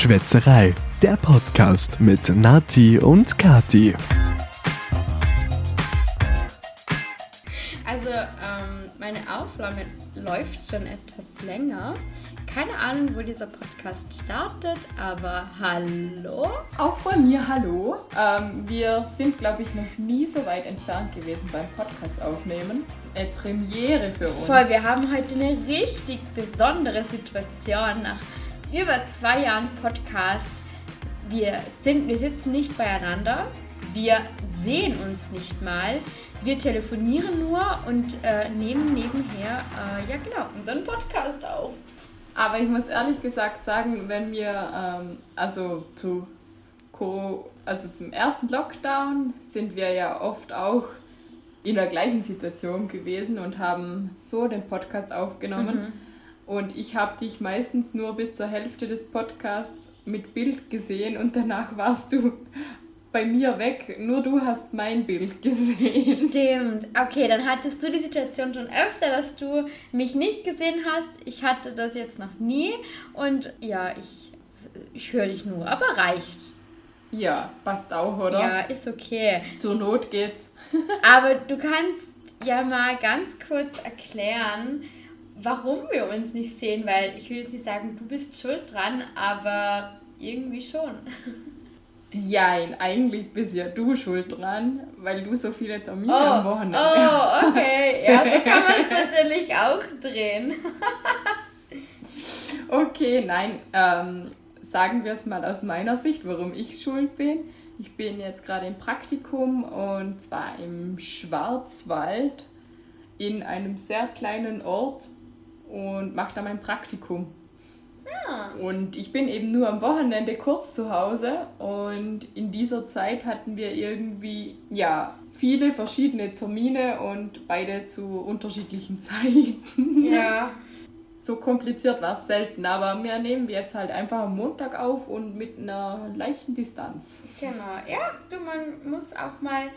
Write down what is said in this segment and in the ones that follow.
Schwätzerei, der Podcast mit Nati und Kati. Also, ähm, meine Aufnahme läuft schon etwas länger. Keine Ahnung, wo dieser Podcast startet, aber hallo. Auch von mir hallo. Ähm, wir sind, glaube ich, noch nie so weit entfernt gewesen beim Podcast aufnehmen. Eine Premiere für uns. Voll, wir haben heute eine richtig besondere Situation nach über zwei Jahren Podcast. Wir, sind, wir sitzen nicht beieinander, wir sehen uns nicht mal. Wir telefonieren nur und äh, nehmen nebenher, äh, ja genau, unseren Podcast auf. Aber ich muss ehrlich gesagt sagen, wenn wir, ähm, also zu Co also zum ersten Lockdown sind wir ja oft auch in der gleichen Situation gewesen und haben so den Podcast aufgenommen. Mhm. Und ich habe dich meistens nur bis zur Hälfte des Podcasts mit Bild gesehen und danach warst du bei mir weg. Nur du hast mein Bild gesehen. Stimmt. Okay, dann hattest du die Situation schon öfter, dass du mich nicht gesehen hast. Ich hatte das jetzt noch nie. Und ja, ich, ich höre dich nur, aber reicht. Ja, passt auch, oder? Ja, ist okay. Zur Not geht's. aber du kannst ja mal ganz kurz erklären, warum wir uns nicht sehen, weil ich will jetzt nicht sagen, du bist schuld dran, aber irgendwie schon. Jein, eigentlich bist ja du schuld dran, weil du so viele Termine oh, am Wochenende hast. Oh, okay. Ja, so kann man es natürlich auch drehen. okay, nein. Ähm, sagen wir es mal aus meiner Sicht, warum ich schuld bin. Ich bin jetzt gerade im Praktikum und zwar im Schwarzwald in einem sehr kleinen Ort und mache da mein Praktikum. Ah. Und ich bin eben nur am Wochenende kurz zu Hause und in dieser Zeit hatten wir irgendwie, ja, viele verschiedene Termine und beide zu unterschiedlichen Zeiten. Ja. so kompliziert war es selten, aber wir nehmen jetzt halt einfach am Montag auf und mit einer leichten Distanz. Genau, ja, du, man muss auch mal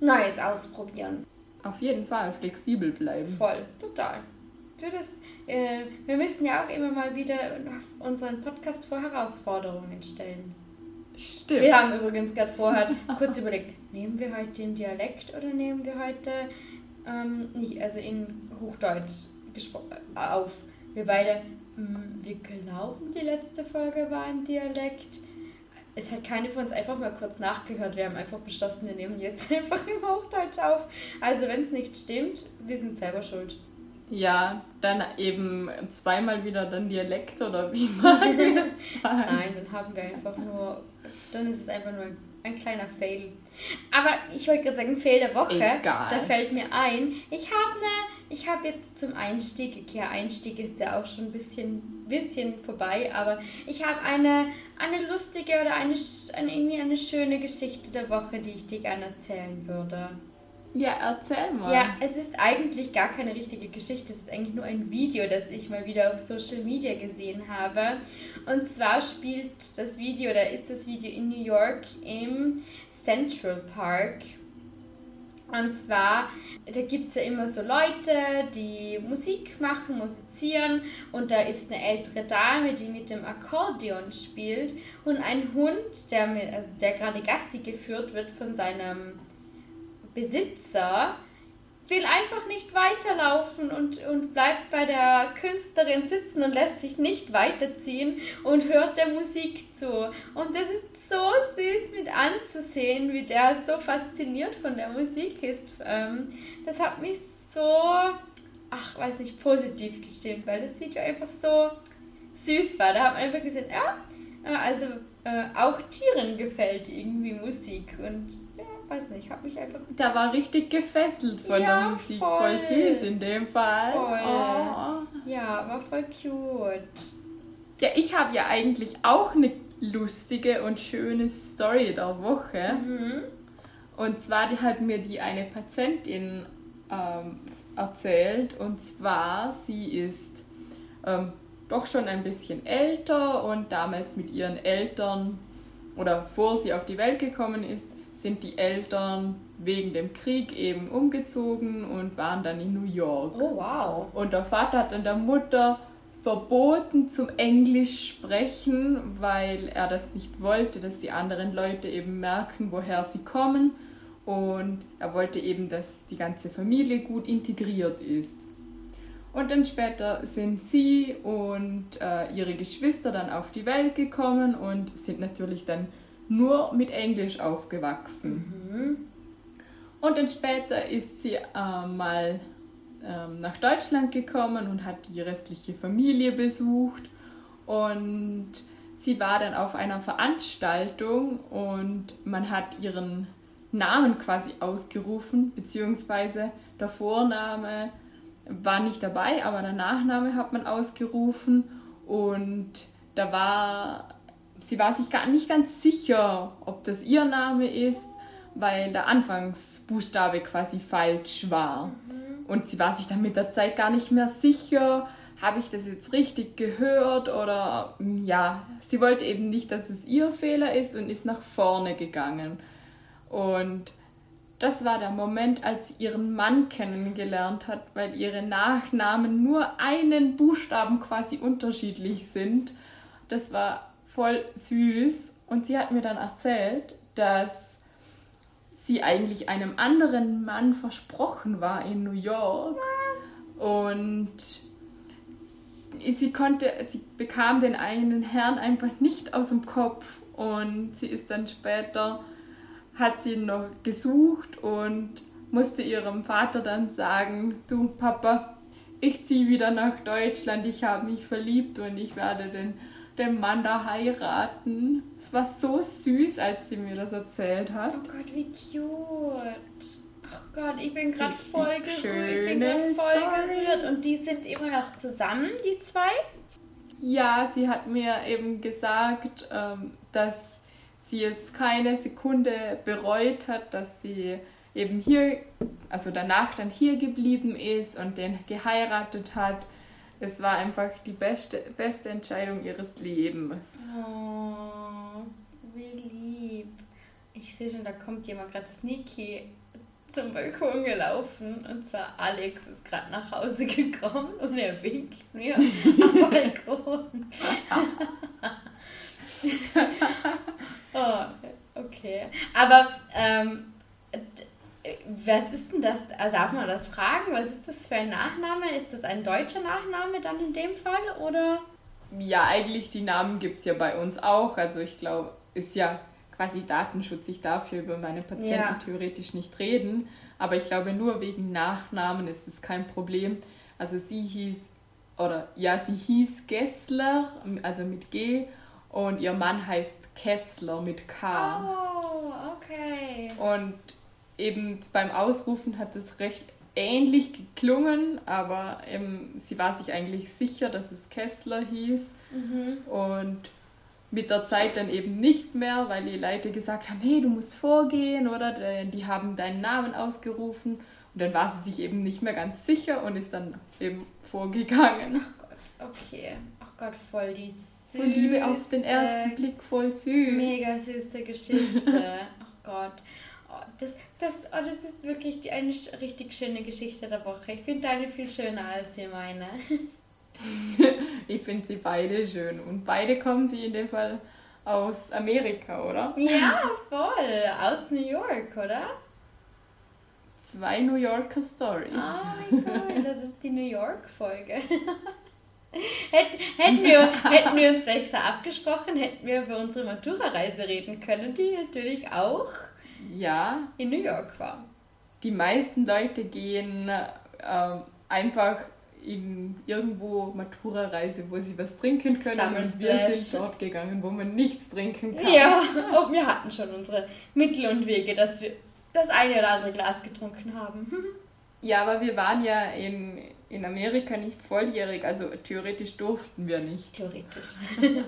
Neues ausprobieren. Auf jeden Fall flexibel bleiben. Voll, total. Du, das, äh, wir müssen ja auch immer mal wieder unseren Podcast vor Herausforderungen stellen. Stimmt. Wir haben übrigens gerade vorher kurz überlegt, nehmen wir heute den Dialekt oder nehmen wir heute ähm, nicht, also in Hochdeutsch auf? Wir beide, mh, hm, wir glauben, die letzte Folge war ein Dialekt. Es hat keine von uns einfach mal kurz nachgehört. Wir haben einfach beschlossen, wir nehmen jetzt einfach im Hochdeutsch auf. Also wenn es nicht stimmt, wir sind selber schuld. Ja, dann eben zweimal wieder dann Dialekt oder wie man es Nein, dann haben wir einfach nur, dann ist es einfach nur ein kleiner Fail. Aber ich wollte gerade sagen, Fail der Woche. Egal. Da fällt mir ein, ich habe ne, ich habe jetzt zum Einstieg, okay, Einstieg ist ja auch schon ein bisschen, bisschen vorbei, aber ich habe eine, eine lustige oder eine, eine, irgendwie eine schöne Geschichte der Woche, die ich dir gerne erzählen würde. Ja, erzähl mal. Ja, es ist eigentlich gar keine richtige Geschichte. Es ist eigentlich nur ein Video, das ich mal wieder auf Social Media gesehen habe. Und zwar spielt das Video, oder ist das Video in New York im Central Park. Und zwar, da gibt es ja immer so Leute, die Musik machen, musizieren. Und da ist eine ältere Dame, die mit dem Akkordeon spielt. Und ein Hund, der, mit, also der gerade Gassi geführt wird von seinem Besitzer will einfach nicht weiterlaufen und, und bleibt bei der Künstlerin sitzen und lässt sich nicht weiterziehen und hört der Musik zu. Und das ist so süß mit anzusehen, wie der so fasziniert von der Musik ist. Ähm, das hat mich so, ach, weiß nicht, positiv gestimmt, weil das Video einfach so süß war. Da hat man einfach gesehen, ja, also äh, auch Tieren gefällt irgendwie Musik und weiß nicht, habe mich einfach. Da war richtig gefesselt von ja, der Musik. Voll. voll. süß in dem Fall. Voll. Oh. Ja, war voll cute. Ja, ich habe ja eigentlich auch eine lustige und schöne Story der Woche. Mhm. Und zwar die hat mir die eine Patientin ähm, erzählt. Und zwar, sie ist ähm, doch schon ein bisschen älter und damals mit ihren Eltern oder vor sie auf die Welt gekommen ist, sind die Eltern wegen dem Krieg eben umgezogen und waren dann in New York. Oh wow. Und der Vater hat dann der Mutter verboten zum Englisch sprechen, weil er das nicht wollte, dass die anderen Leute eben merken, woher sie kommen. Und er wollte eben, dass die ganze Familie gut integriert ist. Und dann später sind sie und äh, ihre Geschwister dann auf die Welt gekommen und sind natürlich dann nur mit Englisch aufgewachsen. Mhm. Und dann später ist sie äh, mal ähm, nach Deutschland gekommen und hat die restliche Familie besucht. Und sie war dann auf einer Veranstaltung und man hat ihren Namen quasi ausgerufen, beziehungsweise der Vorname war nicht dabei, aber der Nachname hat man ausgerufen und da war, sie war sich gar nicht ganz sicher, ob das ihr Name ist, weil der Anfangsbuchstabe quasi falsch war. Mhm. Und sie war sich dann mit der Zeit gar nicht mehr sicher, habe ich das jetzt richtig gehört oder ja, sie wollte eben nicht, dass es ihr Fehler ist und ist nach vorne gegangen. Und das war der Moment, als sie ihren Mann kennengelernt hat, weil ihre Nachnamen nur einen Buchstaben quasi unterschiedlich sind. Das war voll süß. Und sie hat mir dann erzählt, dass sie eigentlich einem anderen Mann versprochen war in New York. Was? Und sie konnte, sie bekam den einen Herrn einfach nicht aus dem Kopf. Und sie ist dann später hat sie noch gesucht und musste ihrem Vater dann sagen, du Papa, ich ziehe wieder nach Deutschland, ich habe mich verliebt und ich werde den, den Mann da heiraten. Es war so süß, als sie mir das erzählt hat. Oh Gott, wie cute. Oh Gott, ich bin gerade voll gerührt. Ich bin gerade voll Story. gerührt. Und die sind immer noch zusammen, die zwei? Ja, sie hat mir eben gesagt, ähm, dass sie jetzt keine Sekunde bereut hat, dass sie eben hier, also danach dann hier geblieben ist und den geheiratet hat. Es war einfach die beste, beste Entscheidung ihres Lebens. Oh, wie lieb. Ich sehe schon, da kommt jemand gerade sneaky zum Balkon gelaufen und zwar Alex ist gerade nach Hause gekommen und er winkt mir am Balkon. oh, okay. Aber ähm, was ist denn das? Darf man das fragen? Was ist das für ein Nachname? Ist das ein deutscher Nachname dann in dem Fall oder? Ja, eigentlich die Namen gibt es ja bei uns auch. Also ich glaube, ist ja quasi Datenschutz. Ich darf hier über meine Patienten ja. theoretisch nicht reden. Aber ich glaube, nur wegen Nachnamen ist es kein Problem. Also sie hieß, oder ja, sie hieß Gessler, also mit G und ihr Mann heißt Kessler mit K. Oh, okay. Und eben beim Ausrufen hat es recht ähnlich geklungen, aber eben, sie war sich eigentlich sicher, dass es Kessler hieß. Mhm. Und mit der Zeit dann eben nicht mehr, weil die Leute gesagt haben, hey, du musst vorgehen, oder? Die haben deinen Namen ausgerufen. Und dann war sie sich eben nicht mehr ganz sicher und ist dann eben vorgegangen. Ach Gott, okay. Ach Gott, voll die so Liebe auf den ersten Blick, voll süß. Mega süße Geschichte. oh Gott. Oh, das, das, oh, das ist wirklich eine richtig schöne Geschichte der Woche. Ich finde deine viel schöner als die meine. ich finde sie beide schön. Und beide kommen sie in dem Fall aus Amerika, oder? Ja, voll. Aus New York, oder? Zwei New Yorker Stories. Oh mein Gott, das ist die New York-Folge. Hätten, hätten, wir, hätten wir uns besser abgesprochen, hätten wir über unsere Matura-Reise reden können, die natürlich auch ja. in New York war. Die meisten Leute gehen äh, einfach in irgendwo Matura-Reise, wo sie was trinken können Summer und wir sind dort gegangen, wo man nichts trinken kann. Ja, und wir hatten schon unsere Mittel und Wege, dass wir das eine oder andere Glas getrunken haben. Ja, aber wir waren ja in, in Amerika nicht volljährig, also theoretisch durften wir nicht. Theoretisch.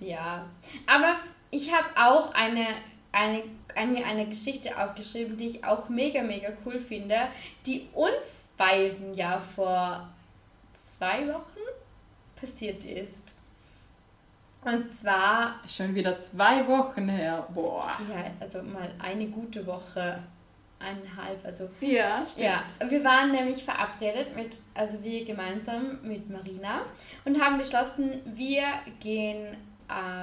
ja, aber ich habe auch eine, eine, eine, eine Geschichte aufgeschrieben, die ich auch mega, mega cool finde, die uns beiden ja vor zwei Wochen passiert ist. Und zwar. Schon wieder zwei Wochen her. Boah. Ja, also mal eine gute Woche eineinhalb, also Ja, stimmt. ja, wir waren nämlich verabredet mit, also wir gemeinsam mit Marina und haben beschlossen, wir gehen,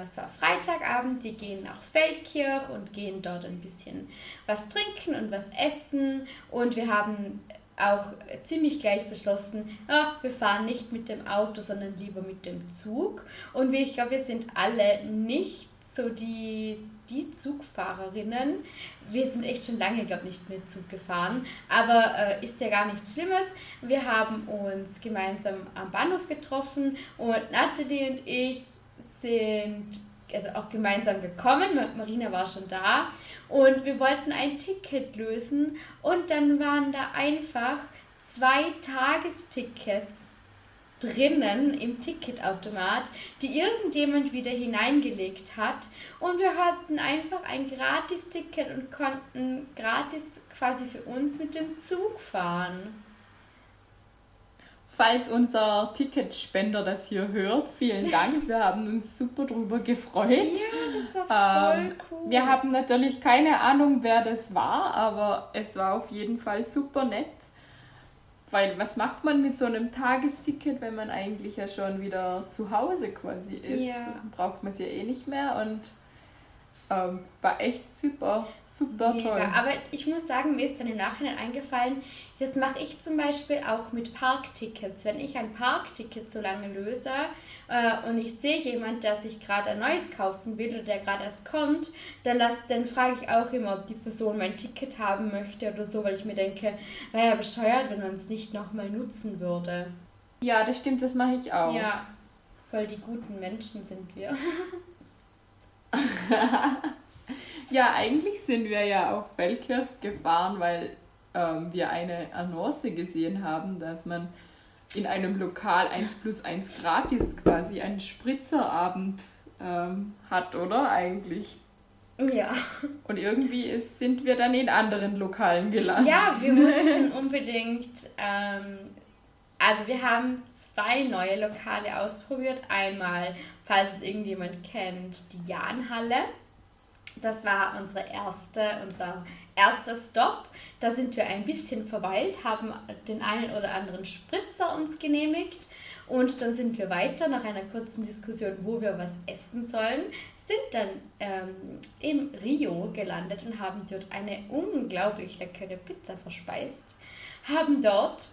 es war Freitagabend, wir gehen nach Feldkirch und gehen dort ein bisschen was trinken und was essen und wir haben auch ziemlich gleich beschlossen, ja, wir fahren nicht mit dem Auto, sondern lieber mit dem Zug. Und ich glaube, wir sind alle nicht so die, die Zugfahrerinnen. Wir sind echt schon lange, glaube ich, nicht mehr Zug gefahren, aber äh, ist ja gar nichts Schlimmes. Wir haben uns gemeinsam am Bahnhof getroffen und Natalie und ich sind also auch gemeinsam gekommen. Marina war schon da und wir wollten ein Ticket lösen und dann waren da einfach zwei Tagestickets drinnen im Ticketautomat, die irgendjemand wieder hineingelegt hat und wir hatten einfach ein Gratis-Ticket und konnten gratis quasi für uns mit dem Zug fahren. Falls unser Ticketspender das hier hört, vielen Dank. Wir haben uns super drüber gefreut. Ja, das war voll Ähm, cool. Wir haben natürlich keine Ahnung, wer das war, aber es war auf jeden Fall super nett. Weil was macht man mit so einem Tagesticket, wenn man eigentlich ja schon wieder zu Hause quasi ist? Ja. Dann braucht man es ja eh nicht mehr und ähm, war echt super, super Mega. toll. Aber ich muss sagen, mir ist dann im Nachhinein eingefallen, das mache ich zum Beispiel auch mit Parktickets. Wenn ich ein Parkticket so lange löse äh, und ich sehe jemand, der sich gerade ein neues kaufen will oder der gerade erst kommt, dann, lass, dann frage ich auch immer, ob die Person mein Ticket haben möchte oder so, weil ich mir denke, wäre ja bescheuert, wenn man es nicht nochmal nutzen würde. Ja, das stimmt, das mache ich auch. Ja, voll die guten Menschen sind wir. Ja, eigentlich sind wir ja auf Feldkirch gefahren, weil ähm, wir eine Annonce gesehen haben, dass man in einem Lokal 1 plus 1 gratis quasi einen Spritzerabend ähm, hat, oder? Eigentlich. Ja. Und irgendwie ist, sind wir dann in anderen Lokalen gelandet. Ja, wir mussten unbedingt, ähm, also wir haben zwei neue Lokale ausprobiert. Einmal, falls es irgendjemand kennt, die Jahnhalle. Das war unsere erste, unser erster Stopp. Da sind wir ein bisschen verweilt, haben den einen oder anderen Spritzer uns genehmigt und dann sind wir weiter nach einer kurzen Diskussion, wo wir was essen sollen, sind dann ähm, im Rio gelandet und haben dort eine unglaublich leckere Pizza verspeist, haben dort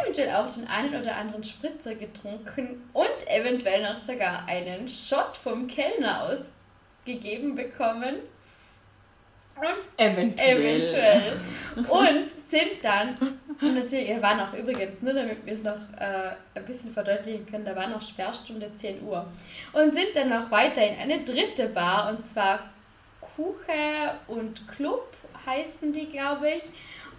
eventuell auch den einen oder anderen Spritzer getrunken und eventuell noch sogar einen Shot vom Kellner ausgegeben bekommen. Eventuell. Eventuell. Und sind dann, und natürlich, wir waren auch übrigens, nur damit wir es noch äh, ein bisschen verdeutlichen können, da war noch Sperrstunde 10 Uhr. Und sind dann noch weiter in eine dritte Bar, und zwar Kuche und Club heißen die, glaube ich.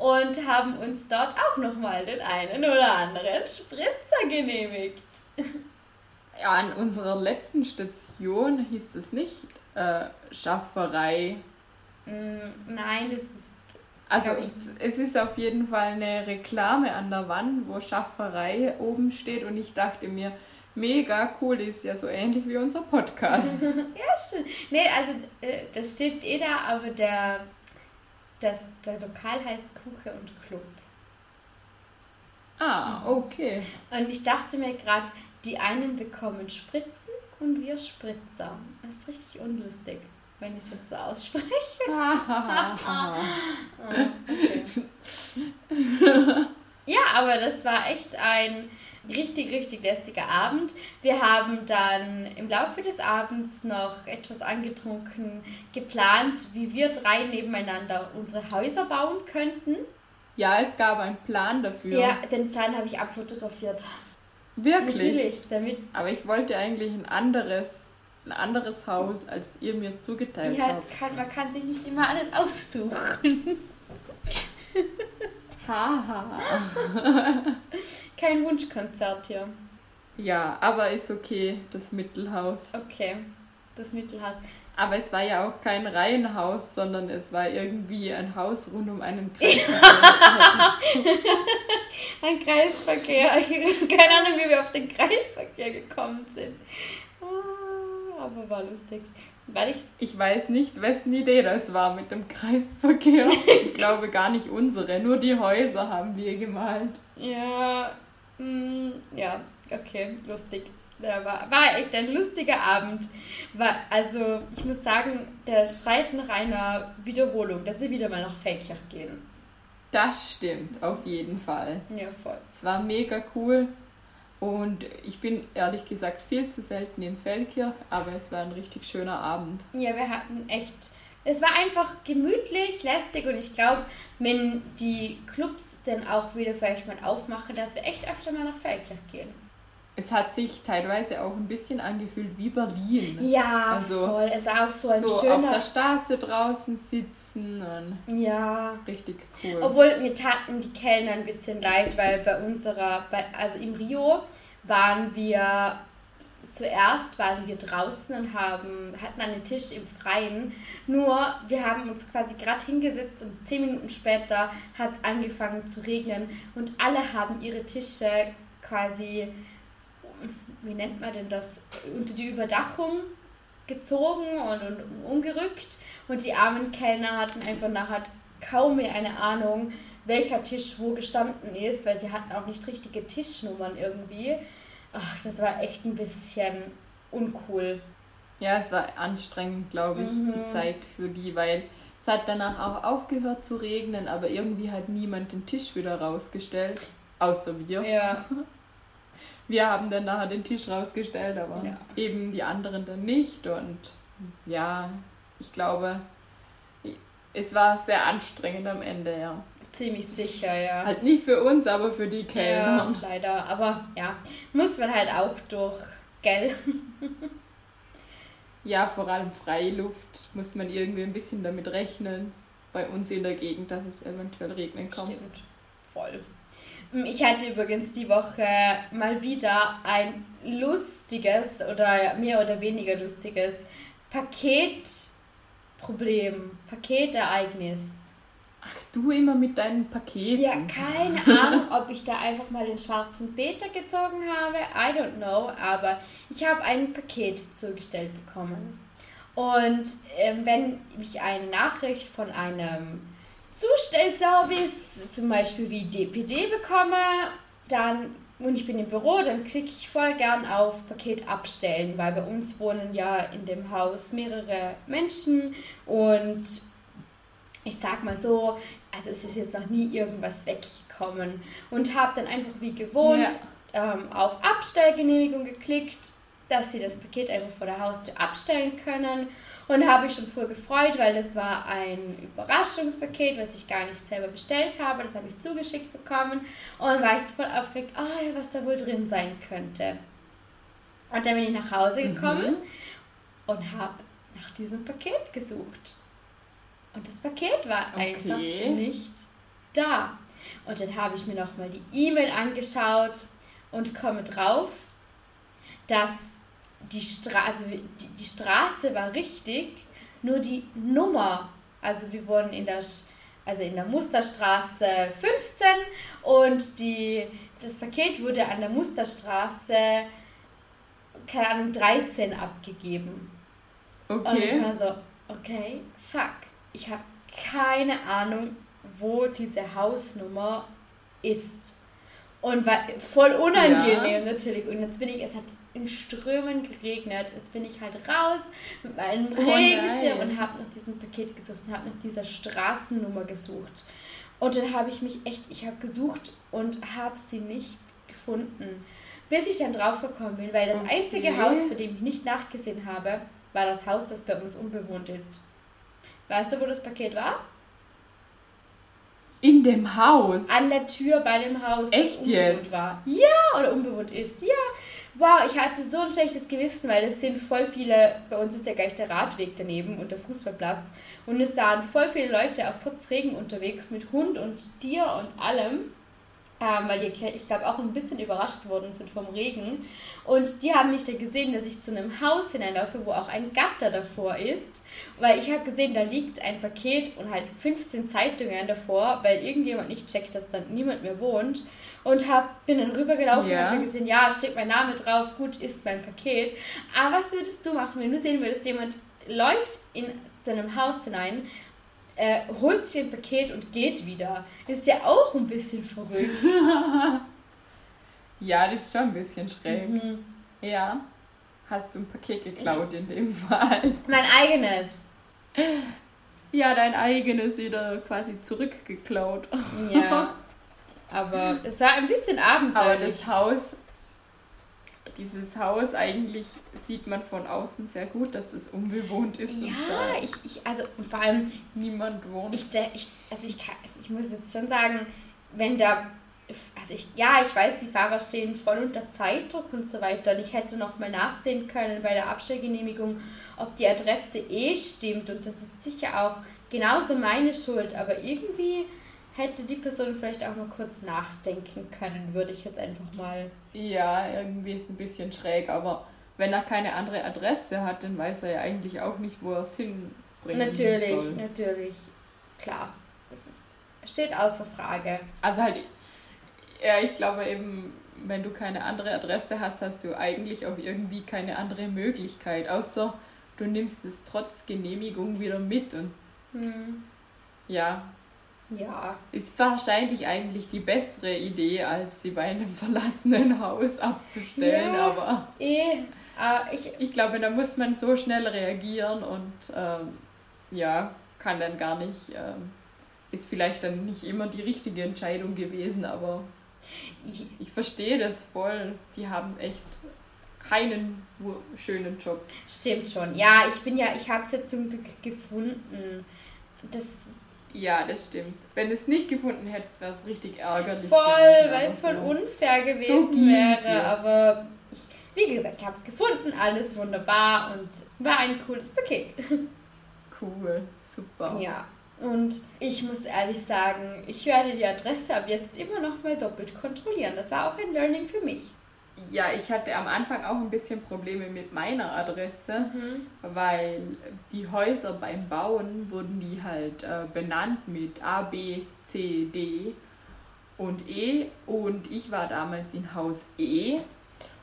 Und haben uns dort auch nochmal den einen oder anderen Spritzer genehmigt. Ja, an unserer letzten Station hieß es nicht äh, Schafferei. Mm, nein, das ist Also es ist auf jeden Fall eine Reklame an der Wand, wo Schafferei oben steht und ich dachte mir, mega cool, ist ja so ähnlich wie unser Podcast. Ja, stimmt. Nee, also äh, das steht eh da, aber der, das, der Lokal heißt Kuche und Club. ah, okay. Und ich dachte mir gerade, die einen bekommen Spritzen und wir Spritzer. Das ist richtig unlustig, wenn ich es jetzt so ausspreche. Oh, ja, aber das war echt ein richtig, richtig lästiger Abend. Wir haben dann im Laufe des Abends noch etwas angetrunken, geplant, wie wir drei nebeneinander unsere Häuser bauen könnten. ja, es gab einen Plan dafür. Ja, den Plan habe ich abfotografiert. Wirklich. Natürlich, damit Aber ich wollte eigentlich ein anderes, ein anderes Haus, als ihr mir zugeteilt ja, habt. kann, man kann sich nicht immer alles aussuchen. Haha. Kein Wunschkonzert hier. Ja, aber ist okay, das Mittelhaus. Okay, das Mittelhaus. Aber es war ja auch kein Reihenhaus, sondern es war irgendwie ein Haus rund um einen Kreis. Ein Kreisverkehr. Keine Ahnung, wie wir auf den Kreisverkehr gekommen sind. Ah, aber war lustig. Weil ich, Ich weiß nicht, wessen Idee das war mit dem Kreisverkehr. Ich glaube gar nicht unsere, nur die Häuser haben wir gemalt. ja, mm, ja, okay, lustig. Ja, war, war echt ein lustiger Abend. War, also, ich muss sagen, der schreit nach einer Wiederholung, dass wir wieder mal nach Feldkirch gehen. Das stimmt, auf jeden Fall. Ja, voll. Es war mega cool und ich bin ehrlich gesagt viel zu selten in Feldkirch, aber es war ein richtig schöner Abend. Ja, wir hatten echt. Es war einfach gemütlich, lästig und ich glaube, wenn die Clubs dann auch wieder vielleicht mal aufmachen, dass wir echt öfter mal nach Feldkirch gehen. Es hat sich teilweise auch ein bisschen angefühlt wie Berlin. Ja, Also, voll. Es war auch so ein So auf schöner. der Straße draußen sitzen und ja. richtig cool. Obwohl mir taten die Kellner ein bisschen leid, weil bei unserer, bei, also im Rio waren wir zuerst waren wir draußen und haben, hatten einen Tisch im Freien. Nur wir haben uns quasi gerade hingesetzt und zehn Minuten später hat es angefangen zu regnen und alle haben ihre Tische quasi, wie nennt man denn das, unter die Überdachung gezogen und, und umgerückt. Und die armen Kellner hatten einfach nachher kaum mehr eine Ahnung, welcher Tisch wo gestanden ist, weil sie hatten auch nicht richtige Tischnummern irgendwie. Ach, das war echt ein bisschen uncool. Ja, es war anstrengend, glaube ich, Mhm. die Zeit für die, weil es hat danach auch aufgehört zu regnen, aber irgendwie hat niemand den Tisch wieder rausgestellt, außer wir. Ja, Wir haben dann nachher den Tisch rausgestellt, aber Ja. eben die anderen dann nicht. Und ja, ich glaube, es war sehr anstrengend am Ende, ja. ziemlich sicher, ja. Halt nicht für uns, aber für die ja, Kellner. leider. Aber ja, muss man halt auch durch, gell? Ja, vor allem Freiluft muss man irgendwie ein bisschen damit rechnen. Bei uns in der Gegend, dass es eventuell regnen kommt. Stimmt. Voll. Ich hatte übrigens die Woche mal wieder ein lustiges oder mehr oder weniger lustiges Paketproblem, Paketereignis. Ach, du immer mit deinen Paketen. Ja, keine Ahnung, ob ich da einfach mal den schwarzen Peter gezogen habe. I don't know, aber ich habe ein Paket zugestellt bekommen. Und ähm, wenn ich eine Nachricht von einem Zustellservice, zum Beispiel wie DPD, bekomme, dann und ich bin im Büro, dann klicke ich voll gern auf Paket abstellen, weil bei uns wohnen ja in dem Haus mehrere Menschen und ich sag mal so, also es ist jetzt noch nie irgendwas weggekommen und habe dann einfach wie gewohnt ähm, auf Abstellgenehmigung geklickt, dass sie das Paket einfach vor der Haustür abstellen können und habe ich schon voll gefreut, weil das war ein Überraschungspaket, was ich gar nicht selber bestellt habe, das habe ich zugeschickt bekommen und war ich so voll aufgeregt, oh, was da wohl drin sein könnte. Und dann bin ich nach Hause gekommen und habe nach diesem Paket gesucht. Und das Paket war einfach Okay. nicht da. Und dann habe ich mir nochmal die E-Mail angeschaut und komme drauf, dass die, Stra also die, die Straße war richtig, nur die Nummer, also wir wohnen in der, also in der Musterstraße 15 und die, das Paket wurde an der Musterstraße, keine Ahnung, 13 abgegeben. Und ich Okay. war so, okay, fuck. Ich habe keine Ahnung, wo diese Hausnummer ist. Und war voll unangenehm natürlich. Und jetzt bin ich, es hat in Strömen geregnet. Jetzt bin ich halt raus mit meinem Oh Regenschirm und habe nach diesem Paket gesucht und habe nach dieser Straßennummer gesucht. Und dann habe ich mich echt, ich habe gesucht und habe sie nicht gefunden. Bis ich dann draufgekommen bin, weil das Okay. einzige Haus, bei dem ich nicht nachgesehen habe, war das Haus, das bei uns unbewohnt ist. Weißt du, wo das Paket war? In dem Haus. An der Tür bei dem Haus, das Echt unbewohnt jetzt? war. Ja, oder unbewohnt ist. Ja. Wow, ich hatte so ein schlechtes Gewissen, weil es sind voll viele, bei uns ist ja gleich der Radweg daneben und der Fußballplatz. Und es sahen voll viele Leute auf Putzregen unterwegs mit Hund und Tier und allem. Ähm, weil die, ich glaube, auch ein bisschen überrascht worden sind vom Regen. Und die haben mich da gesehen, dass ich zu einem Haus hineinlaufe, wo auch ein Gatter davor ist. Weil ich habe gesehen, da liegt ein Paket und halt 15 Zeitungen davor, weil irgendjemand nicht checkt, dass da niemand mehr wohnt. und hab, bin dann rübergelaufen Ja. und habe gesehen, ja, steht mein Name drauf, gut, ist mein Paket. Aber was würdest du machen, wenn du sehen würdest, jemand läuft in zu einem Haus hinein, äh, holt sich ein Paket und geht wieder? Ist ja auch ein bisschen verrückt. Ja, das ist schon ein bisschen schräg. Mhm. Ja. Hast du ein Paket geklaut in dem Fall? Mein eigenes. Ja, dein eigenes wieder quasi zurückgeklaut. Ja. Aber es war ein bisschen Aber abenteuerlich. das Haus, dieses Haus eigentlich sieht man von außen sehr gut, dass es unbewohnt ist und Ja, da ich, ich, also und vor allem, niemand wohnt. ich, ich, also ich, kann, ich muss jetzt schon sagen, wenn da, also ich, ja, ich weiß, die Fahrer stehen voll unter Zeitdruck und so weiter und ich hätte noch mal nachsehen können bei der Abstellgenehmigung, ob die Adresse eh stimmt und das ist sicher auch genauso meine Schuld, aber irgendwie hätte die Person vielleicht auch mal kurz nachdenken können, würde ich jetzt einfach mal. Ja, irgendwie ist es ein bisschen schräg, aber wenn er keine andere Adresse hat, dann weiß er ja eigentlich auch nicht, wo er es hinbringen Natürlich, soll. natürlich, klar, das ist, steht außer Frage. Also halt, ja, ich glaube eben, wenn du keine andere Adresse hast, hast du eigentlich auch irgendwie keine andere Möglichkeit, außer du nimmst es trotz Genehmigung wieder mit und Hm. ja, Ja, ist wahrscheinlich eigentlich die bessere Idee, als sie bei einem verlassenen Haus abzustellen, Ja. aber eh, aber ich, ich glaube, da muss man so schnell reagieren und ähm, ja, kann dann gar nicht, ähm, ist vielleicht dann nicht immer die richtige Entscheidung gewesen, aber ich ich verstehe das voll. Die haben echt keinen schönen Job. stimmt schon. Ja, ich bin ja, ich habe es jetzt zum Glück gefunden. Das Ja, das stimmt. Wenn es nicht gefunden hättest, wäre es richtig ärgerlich. voll, weil es voll so. unfair gewesen ging's wäre. Aber ich, wie gesagt, ich habe es gefunden, alles wunderbar und war ein cooles Paket. Cool, super. Ja. Und ich muss ehrlich sagen, ich werde die Adresse ab jetzt immer noch mal doppelt kontrollieren. Das war auch ein Learning für mich. Ja, ich hatte am Anfang auch ein bisschen Probleme mit meiner Adresse, weil die Häuser beim Bauen wurden die halt äh, benannt mit A, B, C, D und E und ich war damals in Haus E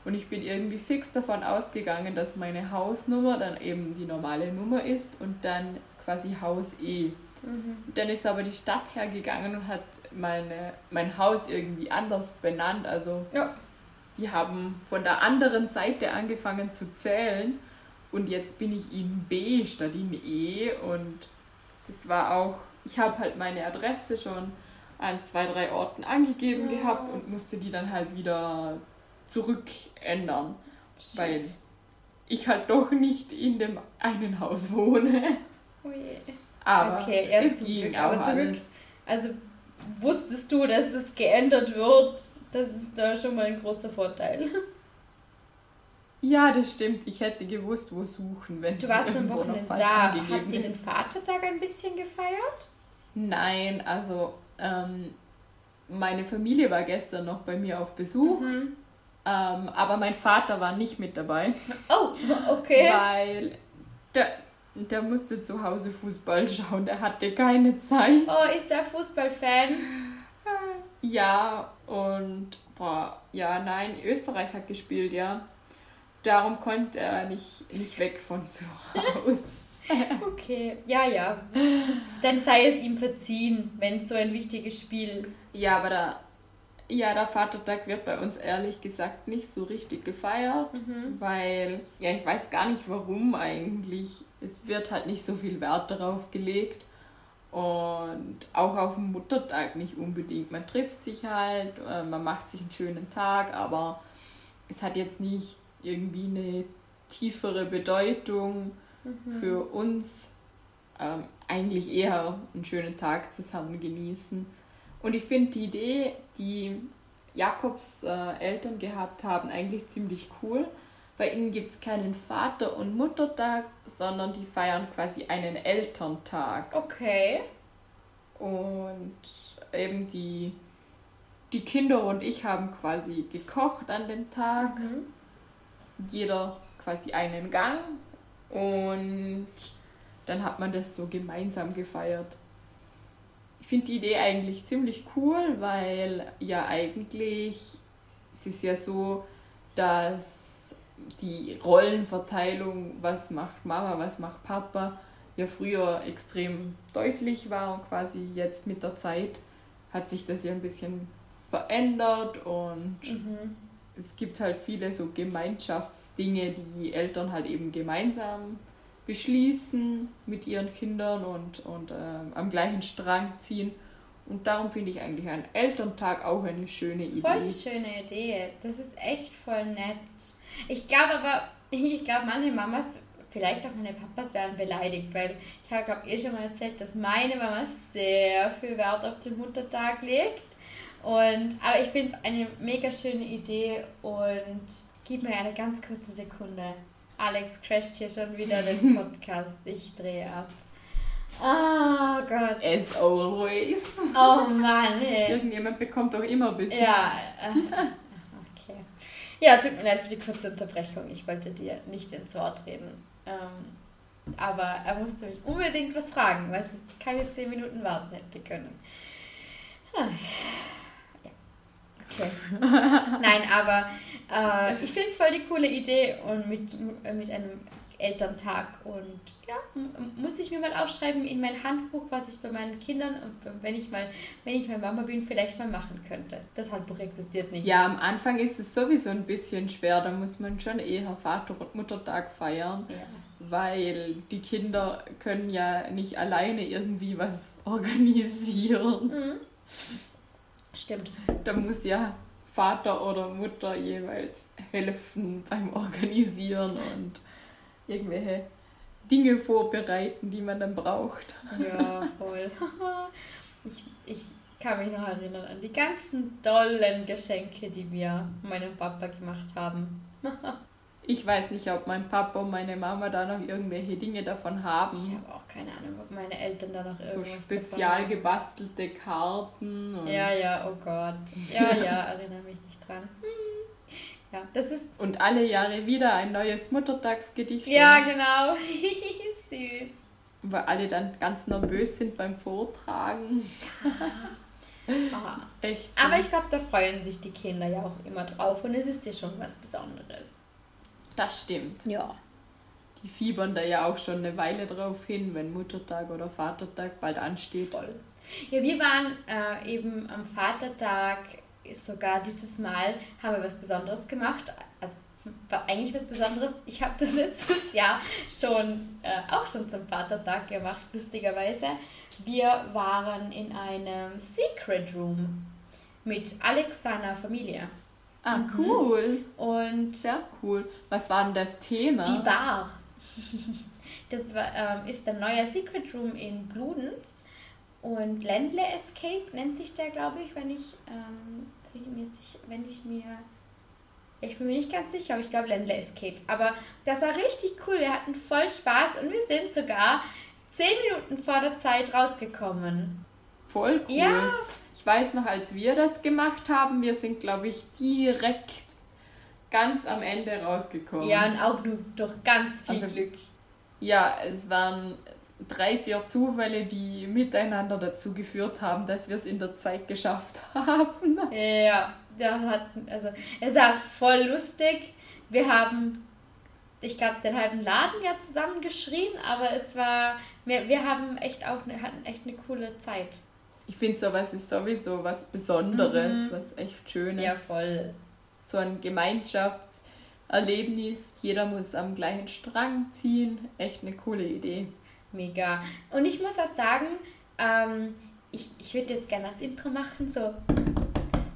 und ich bin irgendwie fix davon ausgegangen, dass meine Hausnummer dann eben die normale Nummer ist und dann quasi Haus E. Dann ist aber die Stadt hergegangen und hat meine, mein Haus irgendwie anders benannt, also Ja. Die haben von der anderen Seite angefangen zu zählen und jetzt bin ich in B statt in E und das war auch, ich habe halt meine Adresse schon an zwei, drei Orten angegeben Ja. gehabt und musste die dann halt wieder zurückändern, weil Shit. ich halt doch nicht in dem einen Haus wohne. Oh je. Aber Okay, ja, es ging Glück, aber zum Glück alles. Also wusstest du, dass das geändert wird? Das ist da schon mal ein großer Vorteil. Ja, das stimmt. Ich hätte gewusst, wo suchen, wenn Du warst am irgendwo noch Wochenende falsch da. angegeben Habt ihr den. Vatertag ein bisschen gefeiert? Nein, also ähm, meine Familie war gestern noch bei mir auf Besuch, Mhm. ähm, aber mein Vater war nicht mit dabei, Oh, okay. weil der, der musste zu Hause Fußball schauen, der hatte keine Zeit. Oh, ist er Fußballfan? Ja, und boah, ja, nein, Österreich hat gespielt, ja. Darum konnte er nicht, nicht weg von zu Hause. Okay, ja, ja. Dann sei es ihm verziehen, wenn so ein wichtiges Spiel. Ja, aber der, ja, der Vatertag wird bei uns ehrlich gesagt nicht so richtig gefeiert, weil, ja, ich weiß gar nicht warum eigentlich. Es wird halt nicht so viel Wert darauf gelegt und auch auf dem Muttertag nicht unbedingt. Man trifft sich halt, äh, man macht sich einen schönen Tag, aber es hat jetzt nicht irgendwie eine tiefere Bedeutung für uns. Ähm, eigentlich eher einen schönen Tag zusammen genießen. Und ich finde die Idee, die Jakobs äh, Eltern gehabt haben, eigentlich ziemlich cool. Bei ihnen gibt es keinen Vater- und Muttertag, sondern die feiern quasi einen Elterntag. Okay. Und eben die, die Kinder und ich haben quasi gekocht an dem Tag. Jeder quasi einen Gang. Und dann hat man das so gemeinsam gefeiert. ich finde die Idee eigentlich ziemlich cool, weil ja eigentlich es ist ja so, dass die Rollenverteilung, was macht Mama, was macht Papa, ja früher extrem deutlich war und quasi jetzt mit der Zeit hat sich das ja ein bisschen verändert und mhm. es gibt halt viele so Gemeinschaftsdinge, die Eltern halt eben gemeinsam beschließen mit ihren Kindern und, und äh, am gleichen Strang ziehen. Und darum finde ich eigentlich einen Elterntag auch eine schöne Idee. Voll eine schöne Idee. Das ist echt voll nett. Ich glaube aber, ich glaube, manche Mamas, vielleicht auch meine Papas, werden beleidigt, weil ich habe, glaube eh schon mal erzählt, dass meine Mama sehr viel Wert auf den Muttertag legt. Und, aber ich finde es eine mega schöne Idee und gib mir eine ganz kurze Sekunde. Alex crasht hier schon wieder den Podcast. Ich drehe ab. Oh Gott. As always. Oh Mann. Ey. Irgendjemand bekommt doch immer ein bisschen. Ja. Äh. Ja, tut mir leid für die kurze Unterbrechung. Ich wollte dir nicht ins Wort reden. Ähm, aber er musste mich unbedingt was fragen, weil es keine 10 Minuten warten hätte können. Ah. Okay. Nein, aber äh, ich finde es voll die coole Idee und mit, mit einem Elterntag und ja, muss ich mir mal aufschreiben in mein Handbuch, was ich bei meinen Kindern und wenn ich mal, wenn ich mal Mama bin, vielleicht mal machen könnte. Das Handbuch existiert nicht. Ja, am Anfang ist es sowieso ein bisschen schwer, da muss man schon eher Vater- und Muttertag feiern. Ja. Weil die Kinder können ja nicht alleine irgendwie was organisieren. Mhm. Stimmt. Da muss ja Vater oder Mutter jeweils helfen beim Organisieren und irgendwelche Dinge vorbereiten, die man dann braucht. Ja, voll. ich, ich kann mich noch erinnern an die ganzen tollen Geschenke, die wir meinem Papa gemacht haben. Ich weiß nicht, ob mein Papa und meine Mama da noch irgendwelche Dinge davon haben. Ich habe auch keine Ahnung, ob meine Eltern da noch irgendwas So spezial gebastelte Karten. ja, ja, oh Gott. Ja, ja, erinnere mich nicht dran. Hm. Ja, das ist. Und alle Jahre wieder ein neues Muttertagsgedicht. Ja, genau. Süß. Weil alle dann ganz nervös sind beim Vortragen. Echt süß. Aber ich glaube, da freuen sich die Kinder ja auch immer drauf und es ist ja schon was Besonderes. Das stimmt. Ja. Die fiebern da ja auch schon eine Weile drauf hin, wenn Muttertag oder Vatertag bald ansteht. Voll. Ja, wir waren äh, eben am Vatertag sogar dieses Mal, haben wir was Besonderes gemacht. Also war eigentlich was Besonderes. Ich habe das letztes Jahr schon äh, auch schon zum Vatertag gemacht, lustigerweise. Wir waren in einem Secret Room mit Alex seiner Familie. Ah, mhm. cool. Und Sehr cool. Was war denn das Thema? Die Bar. Das war, ähm, ist ein neuer Secret Room in Bludenz. Und Ländle Escape nennt sich der, glaube ich, wenn ich, ähm, wenn ich mir. Ich bin mir nicht ganz sicher, aber ich glaube Ländle Escape. Aber das war richtig cool. Wir hatten voll Spaß und wir sind sogar zehn Minuten vor der Zeit rausgekommen. Voll cool. Ja, ich weiß noch, als wir das gemacht haben, wir sind, glaube ich, direkt ganz am Ende rausgekommen. Ja, und auch nur durch ganz viel also, Glück. Ja, es waren drei, vier Zufälle, die miteinander dazu geführt haben, dass wir es in der Zeit geschafft haben. Ja, der hat, also es war voll lustig. Wir haben, ich glaube, den halben Laden ja zusammen geschrien, aber es war, wir, wir haben echt auch, hatten echt eine coole Zeit ich finde sowas ist sowieso was Besonderes, mhm. was echt Schönes. Ja, voll. So ein Gemeinschaftserlebnis, jeder muss am gleichen Strang ziehen. Echt eine coole Idee. Mega. Und ich muss auch sagen, ähm, ich, ich würde jetzt gerne das Intro machen, so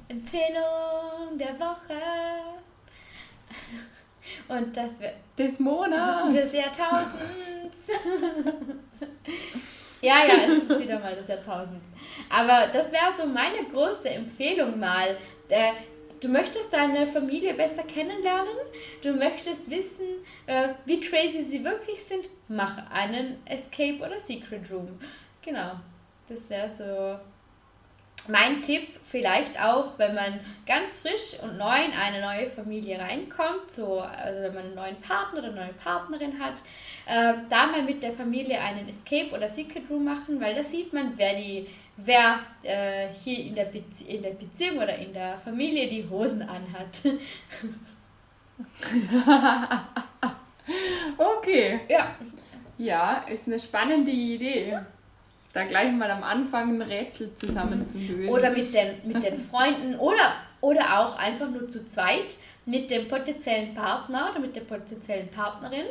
Empfehlung der Woche. Und das wird. Des Monats. Des Jahrtausends. ja, ja, es ist wieder mal des Jahrtausends. Aber das wäre so meine große Empfehlung mal. Äh, du möchtest deine Familie besser kennenlernen, du möchtest wissen, äh, wie crazy sie wirklich sind, mach einen Escape oder Secret Room. Genau, das wäre so mein Tipp, vielleicht auch, wenn man ganz frisch und neu in eine neue Familie reinkommt, so, also wenn man einen neuen Partner oder eine neue Partnerin hat, äh, da mal mit der Familie einen Escape oder Secret Room machen, weil da sieht man, wer die wer äh, hier in der, Bezie in der Beziehung oder in der Familie die Hosen anhat. okay. Ja. Ja, ist eine spannende Idee. Da gleich mal am Anfang ein Rätsel zusammenzulösen. Oder mit den, mit den Freunden oder, oder auch einfach nur zu zweit mit dem potenziellen Partner oder mit der potenziellen Partnerin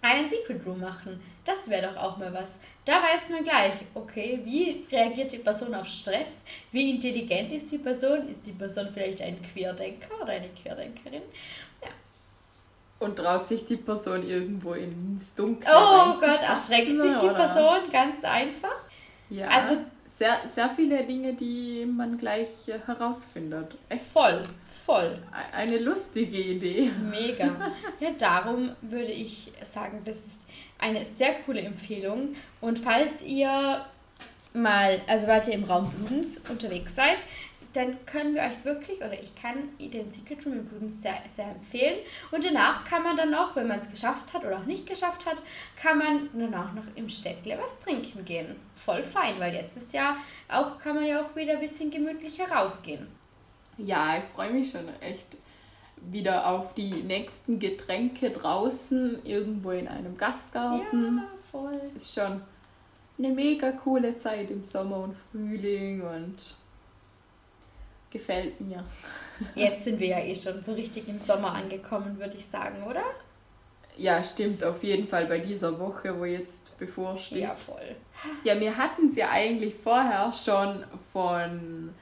einen Secret Room machen. Das wäre doch auch mal was. Da weiß man gleich, okay, wie reagiert die Person auf Stress? Wie intelligent ist die Person? Ist die Person vielleicht ein Querdenker oder eine Querdenkerin? Ja. Und traut sich die Person irgendwo ins Dunkle Oh Gott, erschreckt sich die Person ganz einfach? Ja, also sehr, sehr viele Dinge, die man gleich herausfindet. Echt voll, voll. Eine lustige Idee. Mega. Ja, darum würde ich sagen, das ist eine sehr coole Empfehlung. Und falls ihr mal, also falls ihr im Raum Bludens unterwegs seid, dann können wir euch wirklich, oder ich kann den Secret Room in Bludens sehr, sehr empfehlen. Und danach kann man dann noch, wenn man es geschafft hat oder auch nicht geschafft hat, kann man danach noch im Städtle was trinken gehen. Voll fein, weil jetzt ist ja auch, kann man ja auch wieder ein bisschen gemütlicher rausgehen. Ja, ich freue mich schon echt wieder auf die nächsten Getränke draußen, irgendwo in einem Gastgarten. Ja, voll. Ist schon eine mega coole Zeit im Sommer und Frühling und gefällt mir. Jetzt sind wir ja eh schon so richtig im Sommer angekommen, würde ich sagen, oder? Ja, stimmt, auf jeden Fall bei dieser Woche, wo jetzt bevorsteht. Ja, voll. Ja, wir hatten es ja eigentlich vorher schon von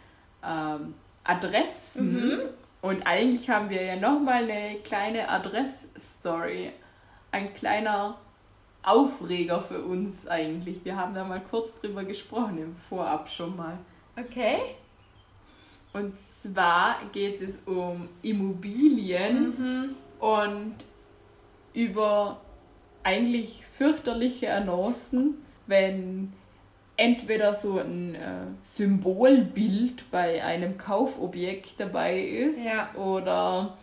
ähm, Adressen. Mhm. Und eigentlich haben wir ja nochmal eine kleine Adressstory. Ein kleiner Aufreger für uns eigentlich. Wir haben da mal kurz drüber gesprochen im Vorab schon mal. Okay. Und zwar geht es um Immobilien mhm. und über eigentlich fürchterliche Annoncen, wenn entweder so ein äh, Symbolbild bei einem Kaufobjekt dabei ist ja. oder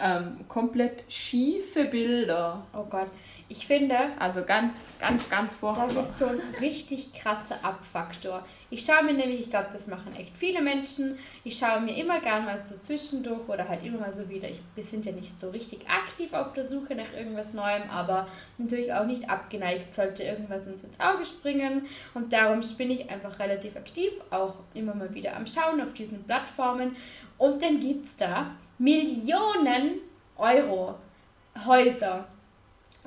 ähm, komplett schiefe Bilder. Oh Gott, ich finde. Also ganz, ganz, ganz furchtbar. Das ist so ein richtig krasser Abfaktor. Ich schaue mir nämlich, ich glaube, das machen echt viele Menschen. Ich schaue mir immer gern mal so zwischendurch oder halt immer mal so wieder. Ich, wir sind ja nicht so richtig aktiv auf der Suche nach irgendwas Neuem, aber natürlich auch nicht abgeneigt, sollte irgendwas uns ins Auge springen. Und darum bin ich einfach relativ aktiv, auch immer mal wieder am Schauen auf diesen Plattformen. Und dann gibt es da Millionen Euro Häuser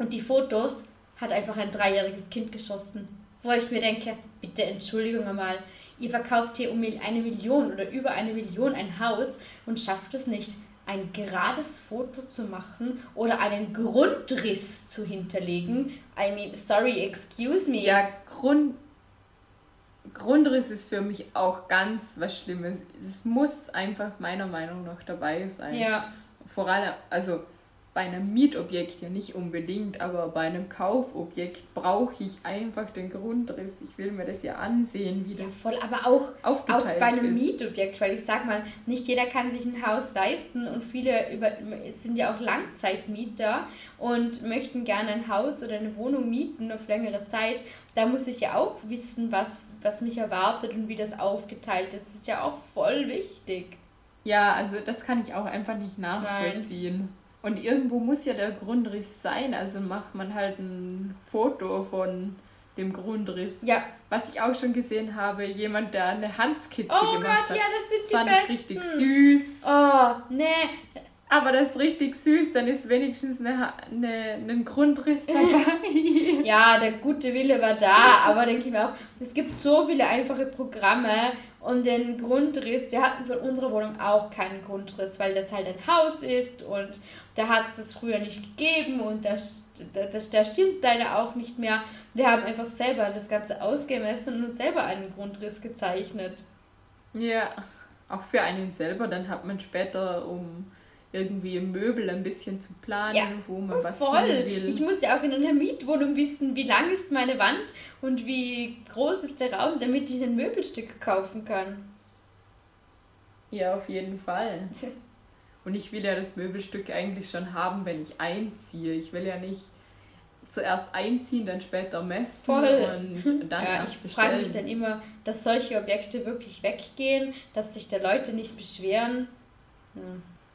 und die Fotos hat einfach ein dreijähriges Kind geschossen. Wo ich mir denke, bitte Entschuldigung einmal, ihr verkauft hier um eine Million oder über eine Million ein Haus und schafft es nicht, ein gerades Foto zu machen oder einen Grundriss zu hinterlegen. I mean, sorry, excuse me. Ja, Grund, Grundriss ist für mich auch ganz was Schlimmes. Es muss einfach meiner Meinung nach dabei sein. Ja. Vor allem, also bei einem Mietobjekt ja nicht unbedingt, aber bei einem Kaufobjekt brauche ich einfach den Grundriss. Ich will mir das ja ansehen, wie das ja, voll, aber auch, auch bei einem ist. Mietobjekt, weil ich sag mal, nicht jeder kann sich ein Haus leisten und viele über, sind ja auch Langzeitmieter und möchten gerne ein Haus oder eine Wohnung mieten auf längere Zeit. Da muss ich ja auch wissen, was, was mich erwartet und wie das aufgeteilt ist. Das ist ja auch voll wichtig. Ja, also das kann ich auch einfach nicht nachvollziehen. Nein. Und irgendwo muss ja der Grundriss sein, also macht man halt ein Foto von dem Grundriss. Ja. Was ich auch schon gesehen habe, jemand, der eine Handskizze oh gemacht Gott, hat. ja, das sind das die fand besten. ich richtig süß. Oh, nee. Aber das ist richtig süß, dann ist wenigstens eine, eine, ein Grundriss dabei. ja, der gute Wille war da, aber denke ich mir auch, es gibt so viele einfache Programme, und den Grundriss, wir hatten von unserer Wohnung auch keinen Grundriss, weil das halt ein Haus ist und da hat es das früher nicht gegeben und das, das, das stimmt leider auch nicht mehr. Wir haben einfach selber das Ganze ausgemessen und uns selber einen Grundriss gezeichnet. Ja, auch für einen selber, dann hat man später um irgendwie Möbel ein bisschen zu planen, ja, wo man was voll. will. Ich muss ja auch in einer Mietwohnung wissen, wie lang ist meine Wand und wie groß ist der Raum, damit ich ein Möbelstück kaufen kann. Ja, auf jeden Fall. Und ich will ja das Möbelstück eigentlich schon haben, wenn ich einziehe. Ich will ja nicht zuerst einziehen, dann später messen Voll. und dann ja, erst ich frage mich dann immer, dass solche Objekte wirklich weggehen, dass sich da Leute nicht beschweren. Ja,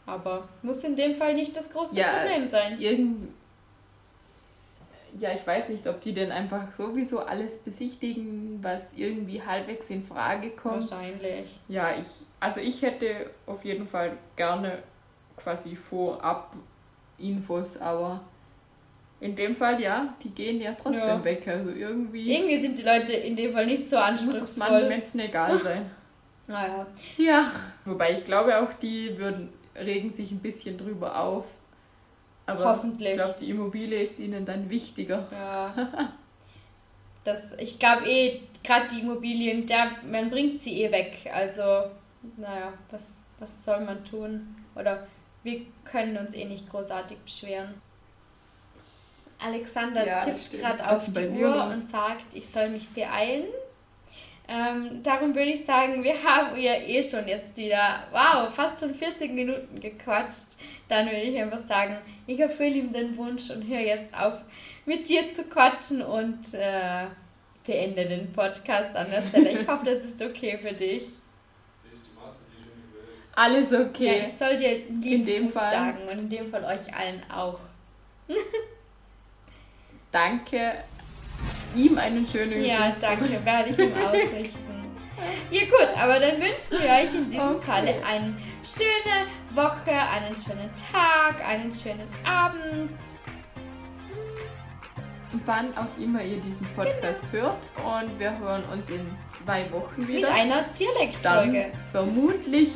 aber muss in dem Fall nicht das große Ja, Problem sein. Irgend ja, ich weiß nicht, ob die denn einfach sowieso alles besichtigen, was irgendwie halbwegs in Frage kommt. Wahrscheinlich. Ja, ich, also ich hätte auf jeden Fall gerne quasi vorab Infos, aber in dem Fall ja, die gehen ja trotzdem Ja. weg. Also irgendwie Irgendwie sind die Leute in dem Fall nicht so muss es manchen anspruchsvoll. Menschen egal sein. Naja, ja. Wobei ich glaube auch, die würden, regen sich ein bisschen drüber auf. Aber Hoffentlich. ich glaube, die Immobilie ist ihnen dann wichtiger. ja. Das, ich glaube eh, gerade die Immobilien, da, man bringt sie eh weg. Also, naja, was, was soll man tun? Oder wir können uns eh nicht großartig beschweren. Alexander Ja, tippt gerade auf die Uhr los? und sagt, ich soll mich beeilen. Ähm, darum würde ich sagen, wir haben ja eh schon jetzt wieder, wow, fast schon 40 Minuten gequatscht. Dann würde ich einfach sagen, ich erfülle ihm den Wunsch und höre jetzt auf, mit dir zu quatschen und äh, beende den Podcast an der Stelle. Ich hoffe, das ist okay für dich. Alles Ja, okay. ich soll dir In dem Fall. sagen und in dem Fall euch allen auch. Danke. Ihm einen schönen Ja, Gruß danke, zurück. werde ich ihm ausrichten. Ja gut, aber dann wünschen wir euch in diesem Okay. Falle eine schöne Woche, einen schönen Tag, einen schönen Abend. Wann auch immer ihr diesen Podcast hört. Und wir hören uns in zwei Wochen Mit wieder. einer Dann Dialektfolge. vermutlich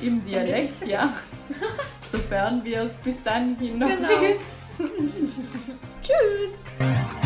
im Dialekt, ja. Sofern wir es bis dahin noch Genau. wissen. Tschüss.